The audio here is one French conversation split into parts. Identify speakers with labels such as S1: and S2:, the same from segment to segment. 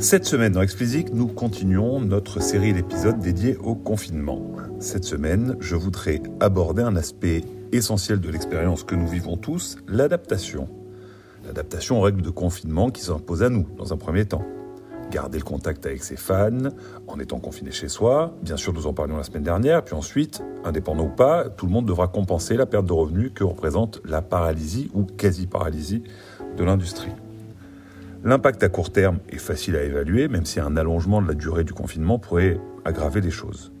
S1: Cette semaine dans Explicit, nous continuons notre série d'épisodes dédiés au confinement. Cette semaine, je voudrais aborder un aspect essentiel de l'expérience que nous vivons tous, l'adaptation. L'adaptation aux règles de confinement qui s'imposent à nous, dans un premier temps. Garder le contact avec ses fans, en étant confiné chez soi. Bien sûr, nous en parlions la semaine dernière. Puis ensuite, indépendant ou pas, tout le monde devra compenser la perte de revenus que représente la paralysie ou quasi-paralysie de l'industrie. L'impact à court terme est facile à évaluer, même si un allongement de la durée du confinement pourrait aggraver les choses.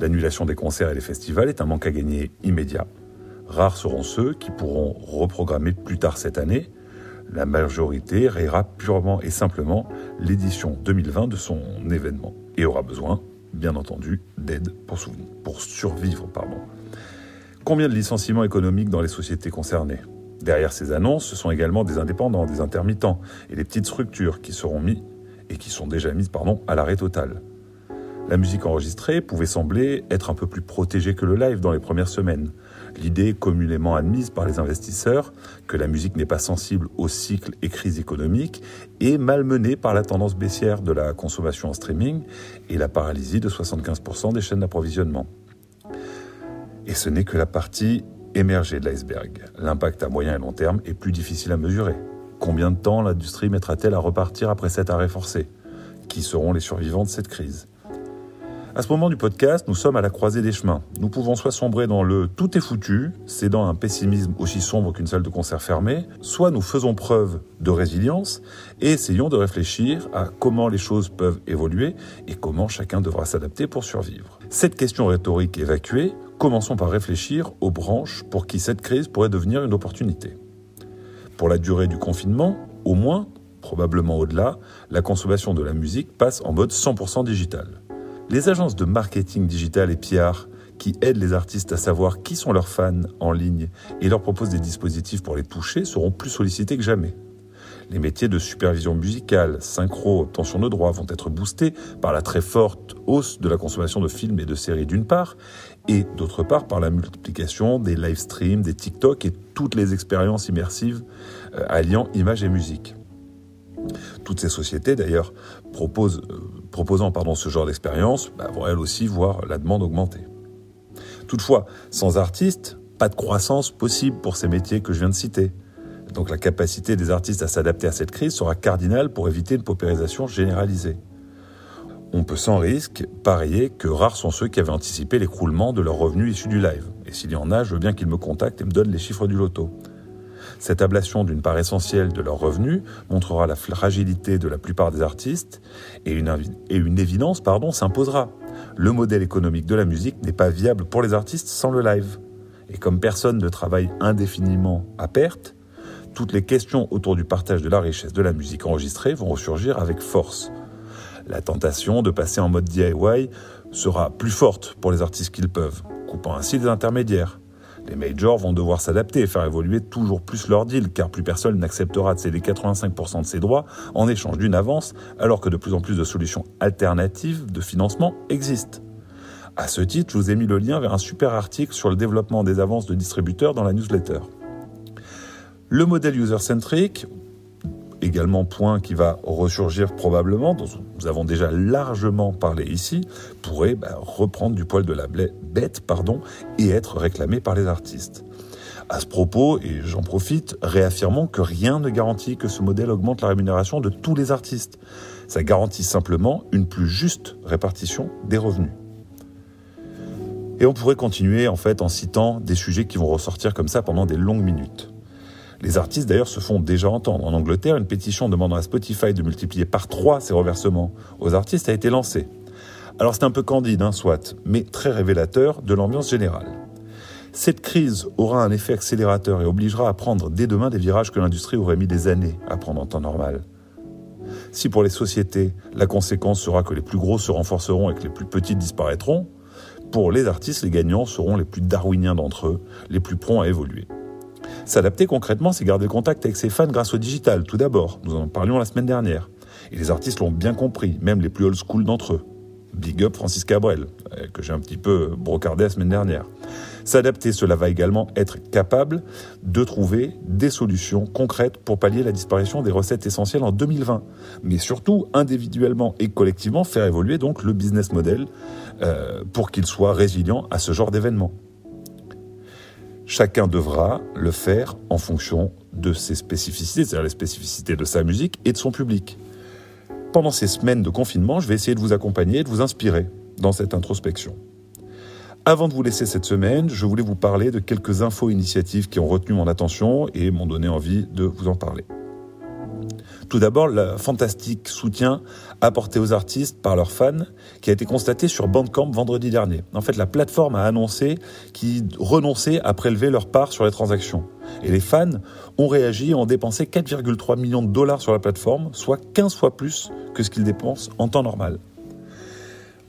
S1: L'annulation des concerts et des festivals est un manque à gagner immédiat. Rares seront ceux qui pourront reprogrammer plus tard cette année. La majorité rayera purement et simplement l'édition 2020 de son événement et aura besoin, bien entendu, d'aide pour, pour, survivre. Pardon. Combien de licenciements économiques dans les sociétés concernées? Derrière ces annonces, ce sont également des indépendants, des intermittents et des petites structures qui seront mis et qui sont déjà mises pardon, à l'arrêt total. La musique enregistrée pouvait sembler être un peu plus protégée que le live dans les premières semaines. L'idée communément admise par les investisseurs que la musique n'est pas sensible aux cycles et crises économiques est malmenée par la tendance baissière de la consommation en streaming et la paralysie de 75% des chaînes d'approvisionnement. Et ce n'est que la partie émerger de l'iceberg. L'impact à moyen et long terme est plus difficile à mesurer. Combien de temps l'industrie mettra-t-elle à repartir après cet arrêt forcé Qui seront les survivants de cette crise? À ce moment du podcast, nous sommes à la croisée des chemins. Nous pouvons soit sombrer dans le tout est foutu, cédant un pessimisme aussi sombre qu'une salle de concert fermée, soit nous faisons preuve de résilience et essayons de réfléchir à comment les choses peuvent évoluer et comment chacun devra s'adapter pour survivre. Cette question rhétorique évacuée, commençons par réfléchir aux branches pour qui cette crise pourrait devenir une opportunité. Pour la durée du confinement, au moins, probablement au-delà, la consommation de la musique passe en mode 100% digital. Les agences de marketing digital et PR qui aident les artistes à savoir qui sont leurs fans en ligne et leur proposent des dispositifs pour les toucher seront plus sollicités que jamais. Les métiers de supervision musicale, synchro, obtention de droits vont être boostés par la très forte hausse de la consommation de films et de séries d'une part, et d'autre part par la multiplication des live streams, des TikTok et toutes les expériences immersives euh, alliant images et musique. Toutes ces sociétés, d'ailleurs, euh, proposant ce genre d'expérience, bah, vont elles aussi voir la demande augmenter. Toutefois, sans artistes, pas de croissance possible pour ces métiers que je viens de citer. Donc la capacité des artistes à s'adapter à cette crise sera cardinale pour éviter une paupérisation généralisée. On peut sans risque parier que rares sont ceux qui avaient anticipé l'écroulement de leurs revenus issus du live. Et s'il y en a, je veux bien qu'ils me contactent et me donnent les chiffres du loto. Cette ablation d'une part essentielle de leurs revenus montrera la fragilité de la plupart des artistes et une, et une évidence s'imposera. Le modèle économique de la musique n'est pas viable pour les artistes sans le live. Et comme personne ne travaille indéfiniment à perte, toutes les questions autour du partage de la richesse de la musique enregistrée vont ressurgir avec force. La tentation de passer en mode DIY sera plus forte pour les artistes qu'ils peuvent, coupant ainsi des intermédiaires. Les majors vont devoir s'adapter et faire évoluer toujours plus leur deal, car plus personne n'acceptera de céder 85% de ses droits en échange d'une avance, alors que de plus en plus de solutions alternatives de financement existent. À ce titre, je vous ai mis le lien vers un super article sur le développement des avances de distributeurs dans la newsletter. Le modèle user-centric, également point qui va ressurgir probablement, dont nous avons déjà largement parlé ici, pourrait bah, reprendre du poil de la bête pardon, et être réclamé par les artistes. À ce propos, et j'en profite, réaffirmons que rien ne garantit que ce modèle augmente la rémunération de tous les artistes. Ça garantit simplement une plus juste répartition des revenus. Et on pourrait continuer en fait en citant des sujets qui vont ressortir comme ça pendant des longues minutes. Les artistes d'ailleurs se font déjà entendre. En Angleterre, une pétition demandant à Spotify de multiplier par trois ses reversements aux artistes a été lancée. Alors c'est un peu candide, hein, soit, mais très révélateur de l'ambiance générale. Cette crise aura un effet accélérateur et obligera à prendre dès demain des virages que l'industrie aurait mis des années à prendre en temps normal. Si pour les sociétés, la conséquence sera que les plus gros se renforceront et que les plus petites disparaîtront, pour les artistes, les gagnants seront les plus darwiniens d'entre eux, les plus prompts à évoluer. S'adapter concrètement, c'est garder contact avec ses fans grâce au digital, tout d'abord. Nous en parlions la semaine dernière. Et les artistes l'ont bien compris, même les plus old school d'entre eux. Big up Francis Cabrel, euh, que j'ai un petit peu brocardé la semaine dernière. S'adapter, cela va également être capable de trouver des solutions concrètes pour pallier la disparition des recettes essentielles en 2020. Mais surtout, individuellement et collectivement, faire évoluer donc le business model euh, pour qu'il soit résilient à ce genre d'événement. Chacun devra le faire en fonction de ses spécificités, c'est-à-dire les spécificités de sa musique et de son public. Pendant ces semaines de confinement, je vais essayer de vous accompagner, de vous inspirer dans cette introspection. Avant de vous laisser cette semaine, je voulais vous parler de quelques infos initiatives qui ont retenu mon attention et m'ont donné envie de vous en parler. Tout d'abord, le fantastique soutien apporté aux artistes par leurs fans qui a été constaté sur Bandcamp vendredi dernier. En fait, la plateforme a annoncé qu'ils renonçaient à prélever leur part sur les transactions. Et les fans ont réagi et ont dépensé 4,3 millions de dollars sur la plateforme, soit 15 fois plus que ce qu'ils dépensent en temps normal.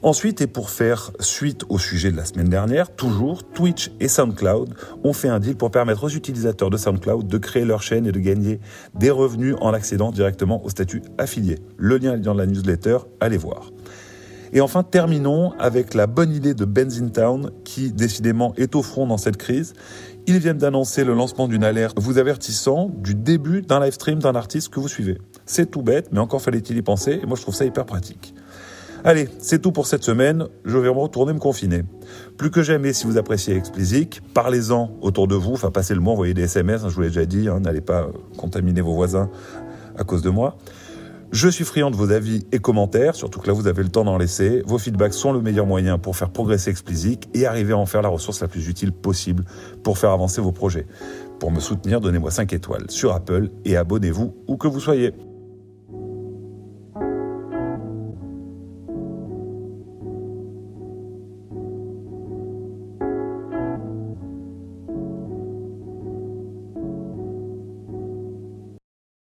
S1: Ensuite, et pour faire suite au sujet de la semaine dernière, toujours, Twitch et SoundCloud ont fait un deal pour permettre aux utilisateurs de SoundCloud de créer leur chaîne et de gagner des revenus en accédant directement au statut affilié. Le lien est dans la newsletter, allez voir. Et enfin, terminons avec la bonne idée de Town qui décidément est au front dans cette crise. Ils viennent d'annoncer le lancement d'une alerte vous avertissant du début d'un live stream d'un artiste que vous suivez. C'est tout bête, mais encore fallait-il y penser, et moi je trouve ça hyper pratique. Allez, c'est tout pour cette semaine. Je vais me retourner me confiner. Plus que jamais, si vous appréciez Explicit, parlez-en autour de vous. Enfin, passez le mot, envoyez des SMS. Hein, je vous l'ai déjà dit. Hein, n'allez pas contaminer vos voisins à cause de moi. Je suis friand de vos avis et commentaires, surtout que là vous avez le temps d'en laisser. Vos feedbacks sont le meilleur moyen pour faire progresser Explicit et arriver à en faire la ressource la plus utile possible pour faire avancer vos projets. Pour me soutenir, donnez-moi 5 étoiles sur Apple et abonnez-vous où que vous soyez.